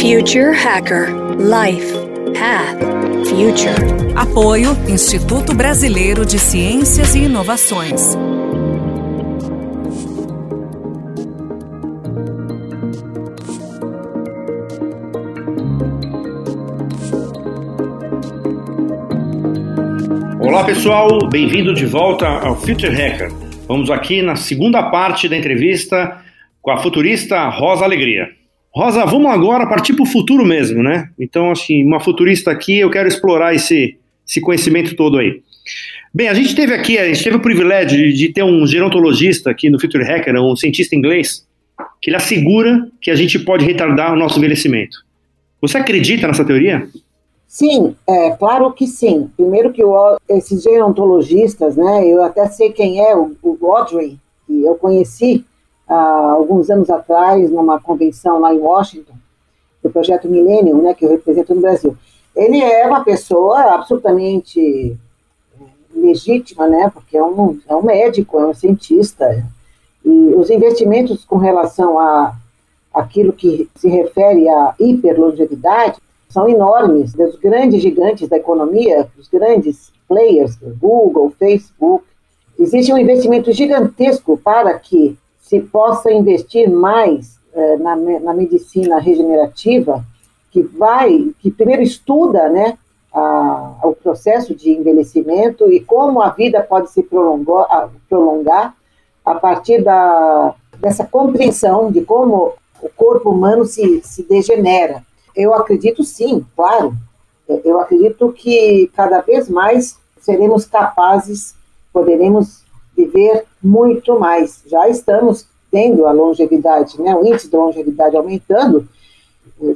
Future Hacker Life Path Future. Apoio Instituto Brasileiro de Ciências e Inovações. Olá pessoal, bem-vindo de volta ao Future Hacker. Vamos aqui na segunda parte da entrevista com a futurista Rosa Alegria. Rosa, vamos agora partir para o futuro mesmo, né? Então, assim, uma futurista aqui, eu quero explorar esse, esse conhecimento todo aí. Bem, a gente teve aqui, a gente teve o privilégio de, de ter um gerontologista aqui no Future Hacker, um cientista inglês, que ele assegura que a gente pode retardar o nosso envelhecimento. Você acredita nessa teoria? Sim, é claro que sim. Primeiro que o, esses gerontologistas, né, eu até sei quem é, o, o Audrey, que eu conheci há alguns anos atrás numa convenção lá em Washington, do projeto Millennium, né, que eu represento no Brasil. Ele é uma pessoa absolutamente é, legítima, né, porque é um, é um médico, é um cientista, e os investimentos com relação a aquilo que se refere à hiperlongevidade são enormes, dos grandes gigantes da economia, os grandes players, Google, Facebook. Existe um investimento gigantesco para que se possa investir mais eh, na, na, medicina regenerativa, que vai, que primeiro estuda, né, a, o processo de envelhecimento e como a vida pode se prolongar, prolongar a partir da, dessa compreensão de como o corpo humano se, se degenera. Eu acredito sim, claro. Eu acredito que cada vez mais seremos capazes, poderemos viver muito mais. Já estamos tendo a longevidade, né, o índice de longevidade aumentando.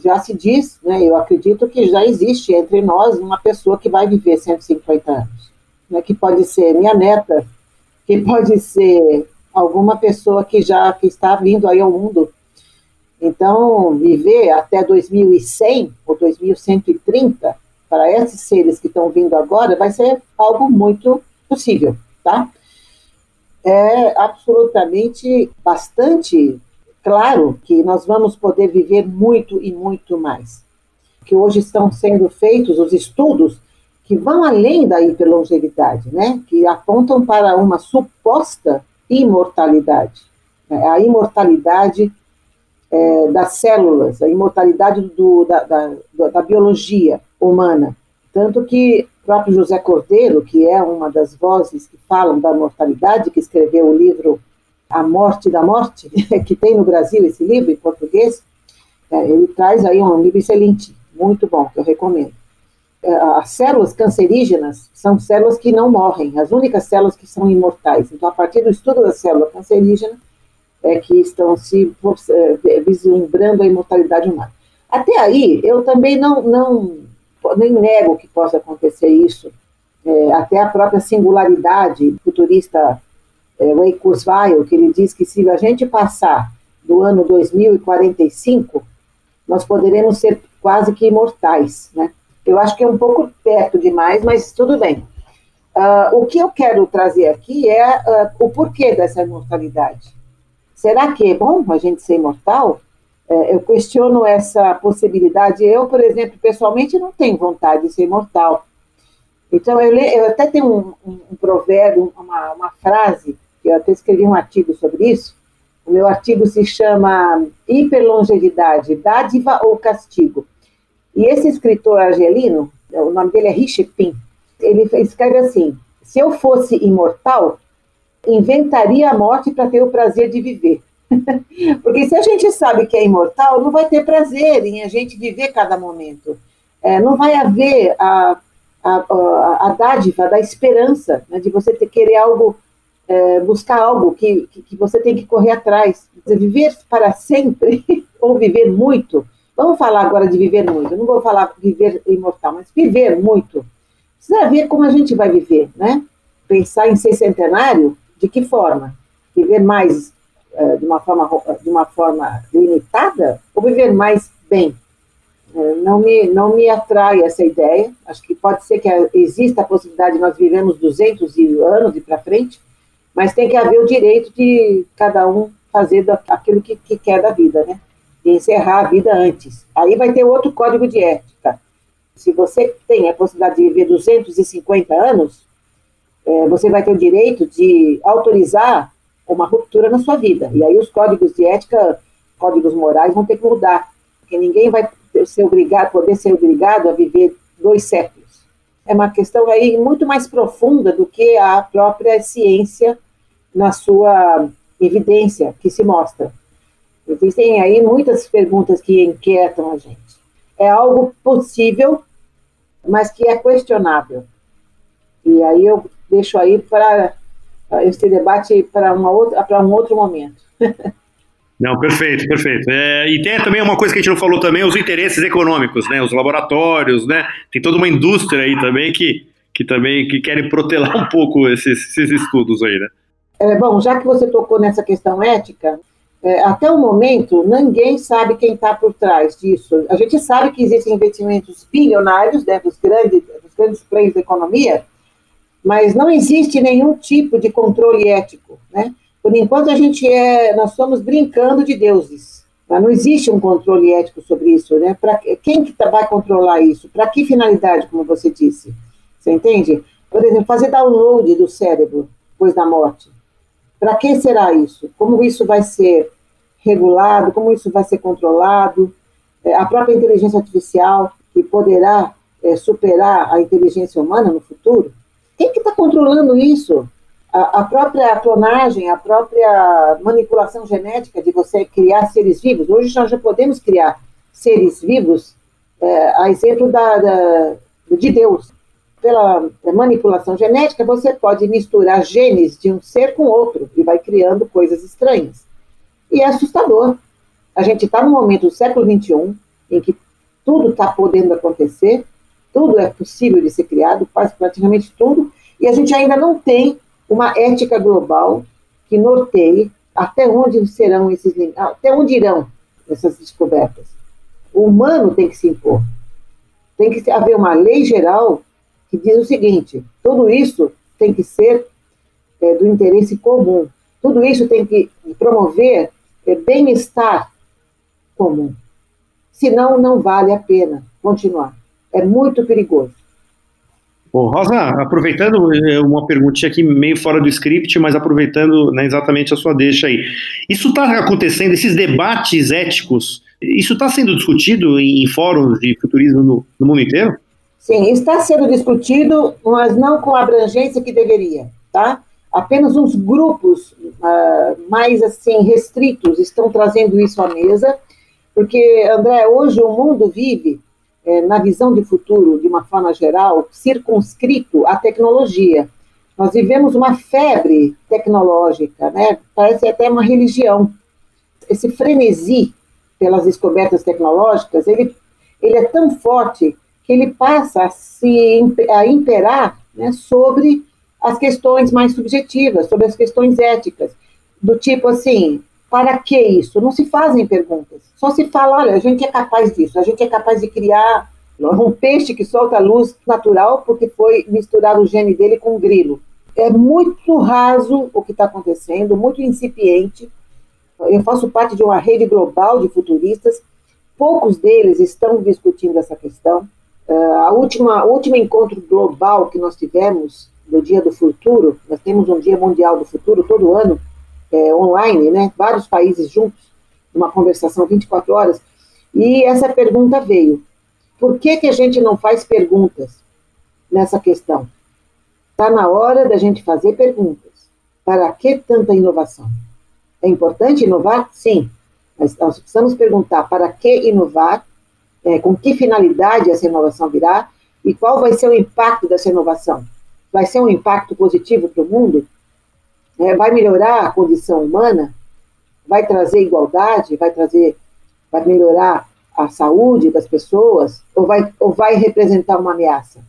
Já se diz, né, eu acredito que já existe entre nós uma pessoa que vai viver 150 anos, né, que pode ser minha neta, que pode ser alguma pessoa que já que está vindo aí ao mundo então, viver até 2100 ou 2130, para esses seres que estão vindo agora, vai ser algo muito possível, tá? É absolutamente bastante claro que nós vamos poder viver muito e muito mais. Que hoje estão sendo feitos os estudos que vão além da hiperlongevidade, né? Que apontam para uma suposta imortalidade. A imortalidade é, das células, a imortalidade do, da, da, da, biologia humana. Tanto que o próprio José Cordeiro, que é uma das vozes que falam da mortalidade, que escreveu o livro A Morte da Morte, que tem no Brasil esse livro em português, é, ele traz aí um livro excelente, muito bom, que eu recomendo. É, as células cancerígenas são células que não morrem, as únicas células que são imortais. Então, a partir do estudo da célula cancerígena, é, que estão se é, vislumbrando a imortalidade humana. Até aí, eu também não, não nem nego que possa acontecer isso. É, até a própria singularidade futurista é, Ray Kurzweil, que ele diz que se a gente passar do ano 2045, nós poderemos ser quase que imortais, né? Eu acho que é um pouco perto demais, mas tudo bem. Uh, o que eu quero trazer aqui é uh, o porquê dessa imortalidade. Será que é bom a gente ser imortal? É, eu questiono essa possibilidade. Eu, por exemplo, pessoalmente não tenho vontade de ser imortal. Então, eu, eu até tenho um, um, um provérbio, uma, uma frase, que eu até escrevi um artigo sobre isso. O meu artigo se chama Hiperlongevidade, Dádiva ou Castigo. E esse escritor argelino, o nome dele é Richard Pin, ele escreve assim: se eu fosse imortal, inventaria a morte para ter o prazer de viver. Porque se a gente sabe que é imortal, não vai ter prazer em a gente viver cada momento. É, não vai haver a, a, a, dádiva da esperança, né, de você ter, querer algo, é, buscar algo que, que, que, você tem que correr atrás. Dizer, viver para sempre ou viver muito. Vamos falar agora de viver muito. Eu não vou falar viver imortal, mas viver muito. Precisa ver como a gente vai viver, né? Pensar em ser centenário de que forma? Viver mais de, uma forma, de uma forma limitada ou viver mais bem? Uh, não, me, não me atrai essa ideia. Acho que pode ser que exista a possibilidade de nós vivemos 200 anos e para frente, mas tem que haver o direito de cada um fazer aquilo que, que quer da vida, né? de encerrar a vida antes. Aí vai ter outro código de ética. Se você tem a possibilidade de viver 250 anos, é, você vai ter o direito de autorizar uma ruptura na sua vida. E aí os códigos de ética, códigos morais vão ter que mudar, porque ninguém vai ser obrigado, poder ser obrigado a viver dois séculos. É uma questão aí muito mais profunda do que a própria ciência na sua evidência que se mostra. Existem aí muitas perguntas que inquietam a gente. É algo possível, mas que é questionável. E aí eu deixo aí para esse debate para um outro momento. Não, perfeito, perfeito. É, e tem também uma coisa que a gente não falou também, os interesses econômicos, né? Os laboratórios, né? Tem toda uma indústria aí também que, que também que querem protelar um pouco esses, esses estudos aí, né? É, bom, já que você tocou nessa questão ética, é, até o momento ninguém sabe quem está por trás disso. A gente sabe que existem investimentos bilionários né, dos, grandes, dos grandes players da economia, mas não existe nenhum tipo de controle ético, né? Por enquanto a gente é, nós estamos brincando de deuses. Tá? Não existe um controle ético sobre isso, né? Para quem que tá, vai controlar isso? Para que finalidade, como você disse? Você entende? Por exemplo, fazer download do cérebro depois da morte. Para que será isso? Como isso vai ser regulado? Como isso vai ser controlado? É, a própria inteligência artificial que poderá é, superar a inteligência humana no futuro? Está controlando isso? a, a própria clonagem, a própria manipulação genética de você criar seres vivos. Hoje nós já podemos criar seres vivos, é, a exemplo da, da, de Deus. Pela manipulação genética, você pode misturar genes de um ser com outro e vai criando coisas estranhas. E é assustador. A gente está no momento do século XXI, em que tudo está podendo acontecer, tudo é possível de ser criado, quase praticamente tudo, e a gente ainda não tem uma ética global que norteie até onde serão esses até onde irão essas descobertas. O humano tem que se impor. Tem que haver uma lei geral que diz o seguinte: tudo isso tem que ser é, do interesse comum. Tudo isso tem que promover é, bem-estar comum. Senão, não vale a pena continuar. É muito perigoso. Rosa, aproveitando é, uma perguntinha aqui meio fora do script, mas aproveitando né, exatamente a sua deixa aí. Isso está acontecendo, esses debates éticos, isso está sendo discutido em fóruns de futurismo no, no, mundo inteiro? Sim, está sendo discutido, mas não com a abrangência que deveria, tá? Apenas uns grupos uh, mais assim restritos estão trazendo isso à mesa, porque, André, hoje o mundo vive é, na visão de futuro, de uma forma geral, circunscrito à tecnologia. Nós vivemos uma febre tecnológica, né? parece até uma religião. Esse frenesi pelas descobertas tecnológicas, ele, ele é tão forte que ele passa a, se, a imperar né, sobre as questões mais subjetivas, sobre as questões éticas, do tipo assim, para que isso? Não se fazem perguntas. Só se fala, olha, a gente é capaz disso, a gente é capaz de criar um peixe que solta luz natural porque foi misturar o gene dele com um grilo. É muito raso o que está acontecendo, muito incipiente. Eu faço parte de uma rede global de futuristas. Poucos deles estão discutindo essa questão. Uh, a última, o último encontro global que nós tivemos no Dia do Futuro, nós temos um Dia Mundial do Futuro todo ano, é, online, né, vários países juntos, uma conversação 24 horas, e essa pergunta veio: por que, que a gente não faz perguntas nessa questão? Está na hora da gente fazer perguntas. Para que tanta inovação? É importante inovar? Sim. Mas nós precisamos perguntar para que inovar, é, com que finalidade essa inovação virá e qual vai ser o impacto dessa inovação. Vai ser um impacto positivo para o mundo? É, vai melhorar a condição humana, vai trazer igualdade, vai trazer, vai melhorar a saúde das pessoas, ou vai, ou vai representar uma ameaça?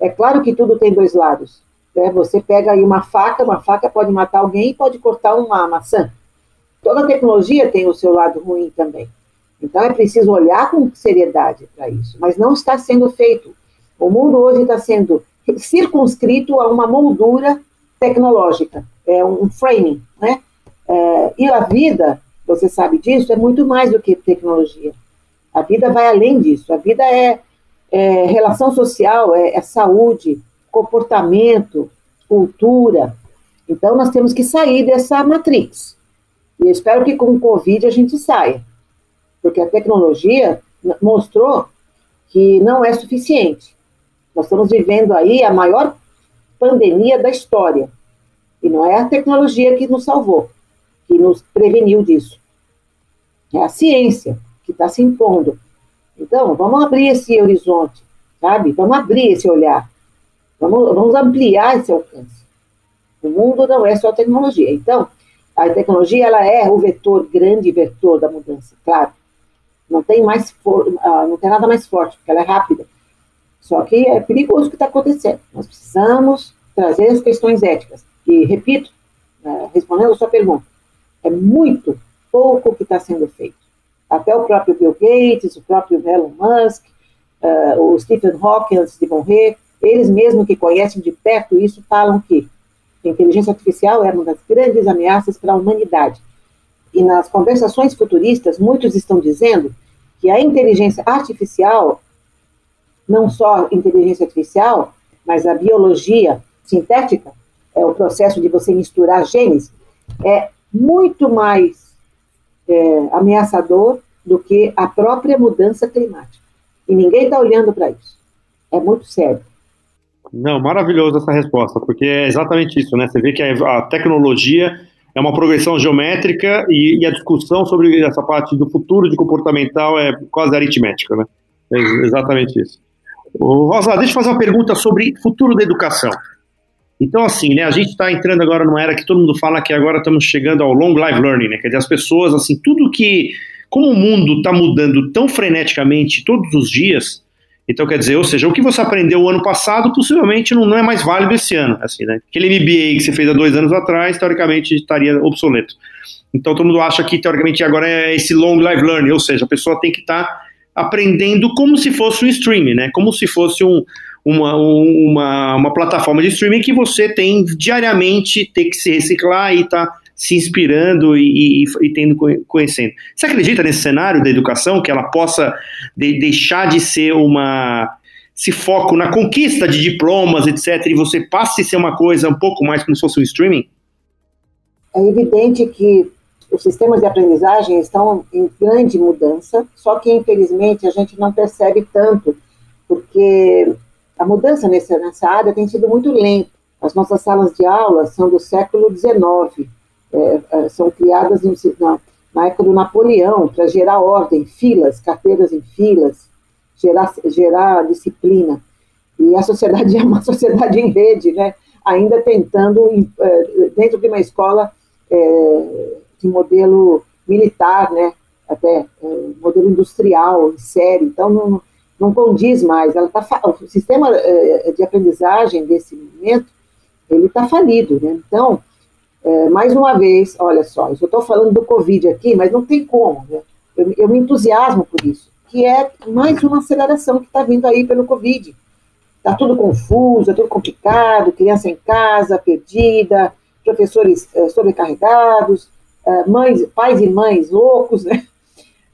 É claro que tudo tem dois lados. Né? Você pega aí uma faca, uma faca pode matar alguém e pode cortar uma maçã. Toda tecnologia tem o seu lado ruim também. Então é preciso olhar com seriedade para isso, mas não está sendo feito. O mundo hoje está sendo circunscrito a uma moldura tecnológica é um framing, né? É, e a vida você sabe disso, é muito mais do que tecnologia. A vida vai além disso. A vida é, é relação social, é, é saúde, comportamento, cultura. Então, nós temos que sair dessa matrix. E eu espero que com o Covid a gente saia. Porque a tecnologia mostrou que não é suficiente. Nós estamos vivendo aí a maior pandemia da história. E não é a tecnologia que nos salvou, que nos preveniu disso. É a ciência que está se impondo. Então, vamos abrir esse horizonte, sabe? Vamos abrir esse olhar. Vamos, vamos ampliar esse alcance. O mundo não é só tecnologia. Então, a tecnologia ela é o vetor, grande vetor da mudança, claro. Não tem mais for, uh, não tem nada mais forte, porque ela é rápida. Só que é perigoso o que está acontecendo. Nós precisamos trazer as questões éticas. E, repito, uh, respondendo a sua pergunta, é muito pouco que está sendo feito. Até o próprio Bill Gates, o próprio Elon Musk, uh, o Stephen Hawking, antes de morrer, eles mesmos que conhecem de perto isso, falam que a inteligência artificial é uma das grandes ameaças para a humanidade. E nas conversações futuristas, muitos estão dizendo que a inteligência artificial, não só inteligência artificial, mas a biologia sintética, é o processo de você misturar genes, é muito mais é, ameaçador do que a própria mudança climática. E ninguém está olhando para isso. É muito sério. Não, maravilhoso essa resposta, porque é exatamente isso, né? Você vê que a tecnologia é uma progressão geométrica e, e, a discussão sobre essa parte do futuro de comportamental é quase aritmética, né? É exatamente isso. Rosa, deixa eu fazer uma pergunta sobre futuro da educação. Então, assim, né, a gente está entrando agora numa era que todo mundo fala que agora estamos chegando ao long life learning, né? Quer dizer, as pessoas, assim, tudo que. Como o mundo está mudando tão freneticamente todos os dias, então, quer dizer, ou seja, o que você aprendeu o ano passado possivelmente não, não é mais válido esse ano. Assim, né? Aquele MBA que você fez há dois anos atrás, teoricamente, estaria obsoleto. Então, todo mundo acha que, teoricamente, agora é esse long life learning, ou seja, a pessoa tem que estar tá aprendendo como se fosse um streaming, né? Como se fosse um, uma, uma, uma plataforma de streaming que você tem diariamente, ter que se reciclar e estar. Tá se inspirando e, e, e, tendo conhecendo. Você acredita nesse cenário da educação que ela possa de, deixar de ser uma se foco na conquista de diplomas, etc, e você passe a ser uma coisa um pouco mais como se fosse um streaming? É evidente que os sistemas de aprendizagem estão em grande mudança, só que infelizmente a gente não percebe tanto, porque a mudança nessa, nessa área tem sido muito lenta. As nossas salas de aula são do século XIX, é, é, são criadas no, na, na, época do Napoleão para gerar ordem, filas, carteiras em filas, gerar, gerar disciplina. E a sociedade é uma sociedade em rede, né? ainda tentando, é, dentro de uma escola é, de modelo militar, né? até é, modelo industrial, em série, então não, não condiz mais. Ela tá, o sistema é, de aprendizagem desse momento, ele está falido. Né? Então, é, mais uma vez, olha só, eu estou falando do Covid aqui, mas não tem como, né? eu, eu, me entusiasmo por isso, que é mais uma aceleração que está vindo aí pelo Covid. Está tudo confuso, é tudo complicado, criança em casa, perdida, professores sobrecarregados, mães, pais e mães loucos, né?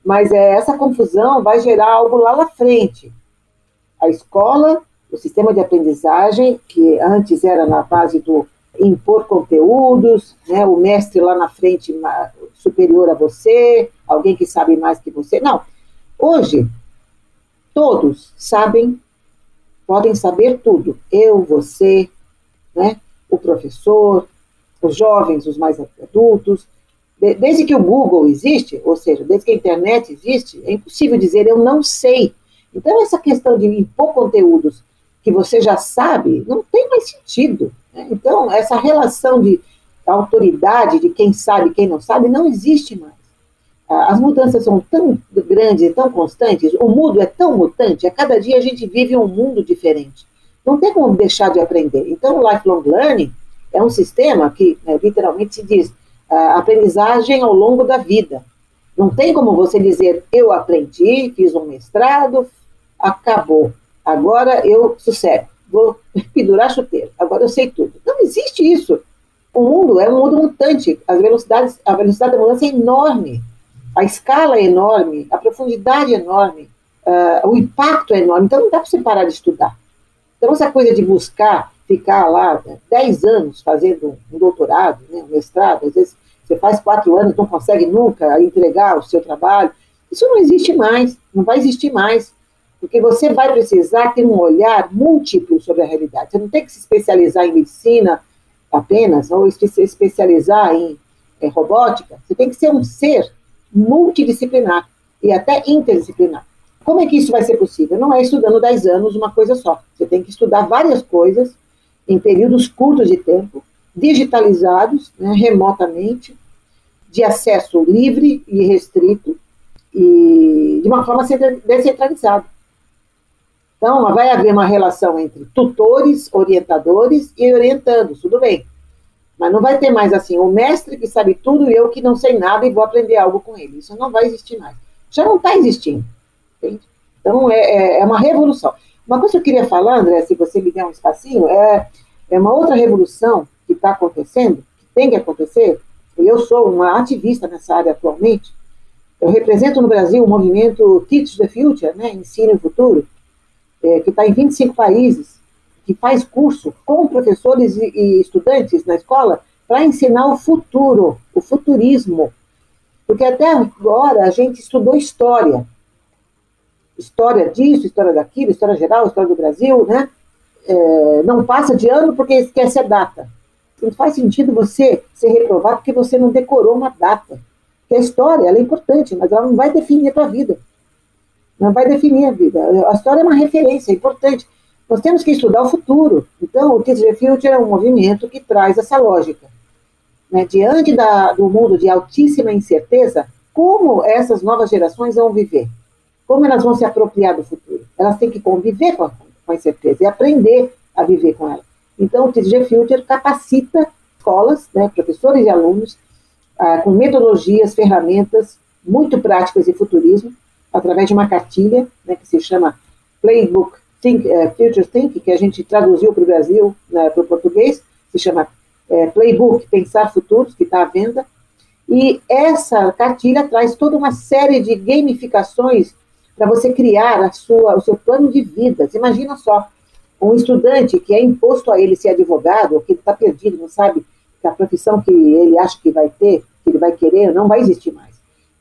Mas é, essa confusão vai gerar algo lá na frente. A escola, o sistema de aprendizagem, que antes era na base do impor conteúdos, né, o mestre lá na frente superior a você, alguém que sabe mais que você. Não. Hoje, todos sabem, podem saber tudo. Eu, você, né, o professor, os jovens, os mais adultos. Desde que o Google existe, ou seja, desde que a internet existe, é impossível dizer eu não sei. Então, essa questão de impor conteúdos que você já sabe não tem mais sentido. Né? Então, essa relação de autoridade, de quem sabe e quem não sabe, não existe mais. As mudanças são tão grandes e tão constantes, o mundo é tão mutante, a cada dia a gente vive um mundo diferente. Não tem como deixar de aprender. Então, o lifelong learning é um sistema que né, literalmente se diz aprendizagem ao longo da vida. Não tem como você dizer, eu aprendi, fiz um mestrado, acabou. Agora eu sossego vou pendurar chuteiro, agora eu sei tudo. Não existe isso. O mundo é um mundo mutante, as velocidades, a velocidade da mudança é enorme, a escala é enorme, a profundidade é enorme, uh, o impacto é enorme, então não dá para você parar de estudar. Então, essa coisa de buscar ficar lá 10 né, anos fazendo um doutorado, né, um mestrado, às vezes você faz quatro anos, não consegue nunca entregar o seu trabalho, isso não existe mais, não vai existir mais, porque você vai precisar ter um olhar múltiplo sobre a realidade. Você não tem que se especializar em medicina apenas, ou se especializar em é, robótica, você tem que ser um ser multidisciplinar e até interdisciplinar. Como é que isso vai ser possível? Não é estudando 10 anos uma coisa só. Você tem que estudar várias coisas em períodos curtos de tempo, digitalizados, né, remotamente, de acesso livre e restrito, e de uma forma descentralizada. Então, vai haver uma relação entre tutores, orientadores e orientandos, tudo bem. Mas não vai ter mais assim, o mestre que sabe tudo e eu que não sei nada e vou aprender algo com ele. Isso não vai existir mais. Já não está existindo. Entende? Então, é, é, é, uma revolução. Uma coisa que eu queria falar, André, se você me der um espacinho, é, é uma outra revolução que está acontecendo, que tem que acontecer, eu sou uma ativista nessa área atualmente, eu represento no Brasil o movimento Teach the Future, né, Ensino o Futuro, é, que está em 25 países, que faz curso com professores e, e estudantes na escola para ensinar o futuro, o futurismo. Porque até agora a gente estudou história. História disso, história daquilo, história geral, história do Brasil, né? É, não passa de ano porque esquece a data. Não faz sentido você ser reprovado porque você não decorou uma data. Porque a história ela é importante, mas ela não vai definir a tua vida não vai definir a vida. A história é uma referência é importante. Nós temos que estudar o futuro. Então, o Teach the Future é um movimento que traz essa lógica. Né? Diante da, do mundo de altíssima incerteza, como essas novas gerações vão viver? Como elas vão se apropriar do futuro? Elas têm que conviver com a, com a incerteza e aprender a viver com ela. Então, o TG Future capacita escolas, né, professores e alunos, ah, com metodologias, ferramentas muito práticas de futurismo, através de uma cartilha né, que se chama Playbook Think, uh, Future Think, que a gente traduziu para o Brasil, né, para o português, se chama uh, Playbook Pensar Futuros, que está à venda. E essa cartilha traz toda uma série de gamificações para você criar a sua, o seu plano de vida. Imagina só, um estudante que é imposto a ele ser advogado, ou que ele está perdido, não sabe que a profissão que ele acha que vai ter, que ele vai querer, não vai existir mais.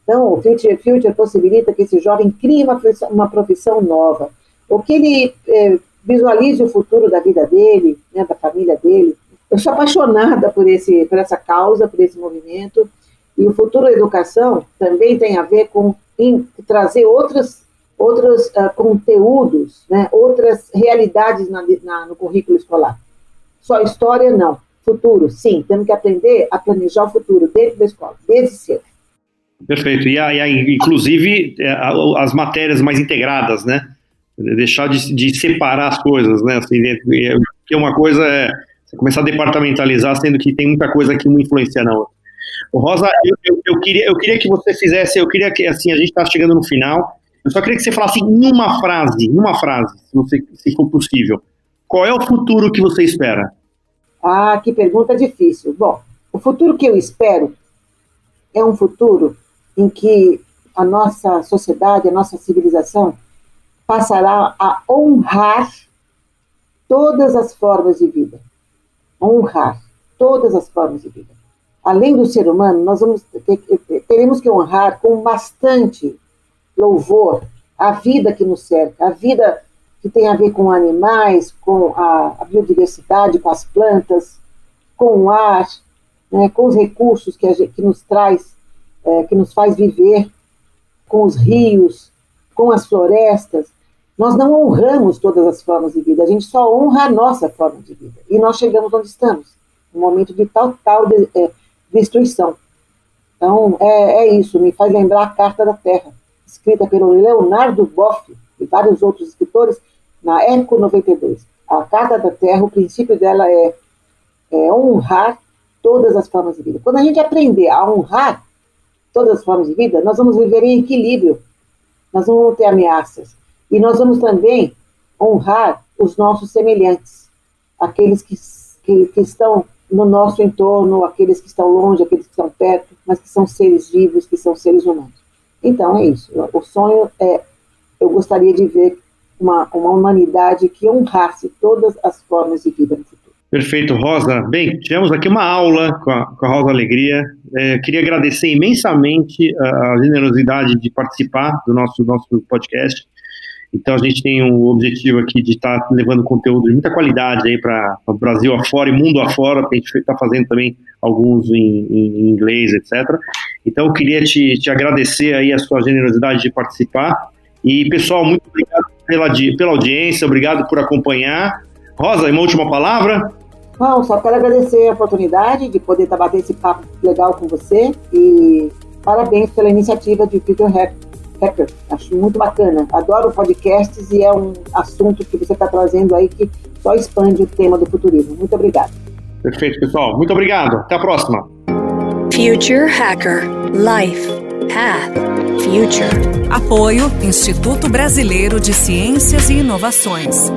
Então, o Future, Future possibilita que esse jovem crie uma uma profissão nova, ou que ele é, visualize o futuro da vida dele, né, da família dele. Eu sou apaixonada por, esse, por essa causa, por esse movimento, e o futuro da educação também tem a ver com trazer outros, outros uh, conteúdos, né, outras realidades na, na, no currículo escolar. Só história, não. Futuro, sim. Temos que aprender a planejar o futuro dentro da escola, desde cedo. Perfeito. E, a, e a, inclusive é, as matérias mais integradas, né? Deixar de, de separar as coisas, né? Assim, que uma coisa é começar a departamentalizar, sendo que tem muita coisa que uma influencia na outra. Rosa, eu, eu, eu, queria, eu queria que você fizesse, eu queria que, assim, a gente está chegando no final, eu só queria que você falasse em uma frase, em uma frase, se, você, se for possível. Qual é o futuro que você espera? Ah, que pergunta difícil. Bom, o futuro que eu espero é um futuro em que a nossa sociedade, a nossa civilização passará a honrar todas as formas de vida. Honrar todas as formas de vida. Além do ser humano, nós vamos ter, teremos que honrar com bastante louvor a vida que nos cerca, a vida que tem a ver com animais, com a, a biodiversidade, com as plantas, com o ar, né, com os recursos que, a, que nos traz é, que nos faz viver com os rios, com as florestas. Nós não honramos todas as formas de vida, a gente só honra a nossa forma de vida. E nós chegamos onde estamos, um momento de tal, tal de, é, destruição. Então, é, é, isso, me faz lembrar a Carta da Terra, escrita pelo Leonardo Boff e vários outros escritores, na Eco 92. A Carta da Terra, o princípio dela é, é honrar todas as formas de vida. Quando a gente aprender a honrar todas as formas de vida, nós vamos viver em equilíbrio, nós não vamos ter ameaças. E nós vamos também honrar os nossos semelhantes, aqueles que, que, que estão no nosso entorno, aqueles que estão longe, aqueles que estão perto, mas que são seres vivos, que são seres humanos. Então é isso. O sonho é, eu gostaria de ver uma, uma humanidade que honrasse todas as formas de vida no futuro. Perfeito, Rosa. Bem, tivemos aqui uma aula com a, com a Rosa Alegria. É, queria agradecer imensamente a, a, generosidade de participar do nosso, nosso podcast. Então, a gente tem um objetivo aqui de estar tá levando conteúdo de muita qualidade aí para o Brasil afora e mundo afora, a gente está fazendo também alguns em, em, inglês, etc. Então, eu queria te, te agradecer aí a sua generosidade de participar. E, pessoal, muito obrigado pela, pela audiência, obrigado por acompanhar. Rosa, uma última palavra? Bom, só quero agradecer a oportunidade de poder estar batendo esse papo legal com você e parabéns pela iniciativa de Future Hacker. Acho muito bacana. Adoro podcasts e é um assunto que você está trazendo aí que só expande o tema do futurismo. Muito obrigado. Perfeito, pessoal. Muito obrigado. Até a próxima. Future Hacker Life Path Future. Apoio Instituto Brasileiro de Ciências e Inovações.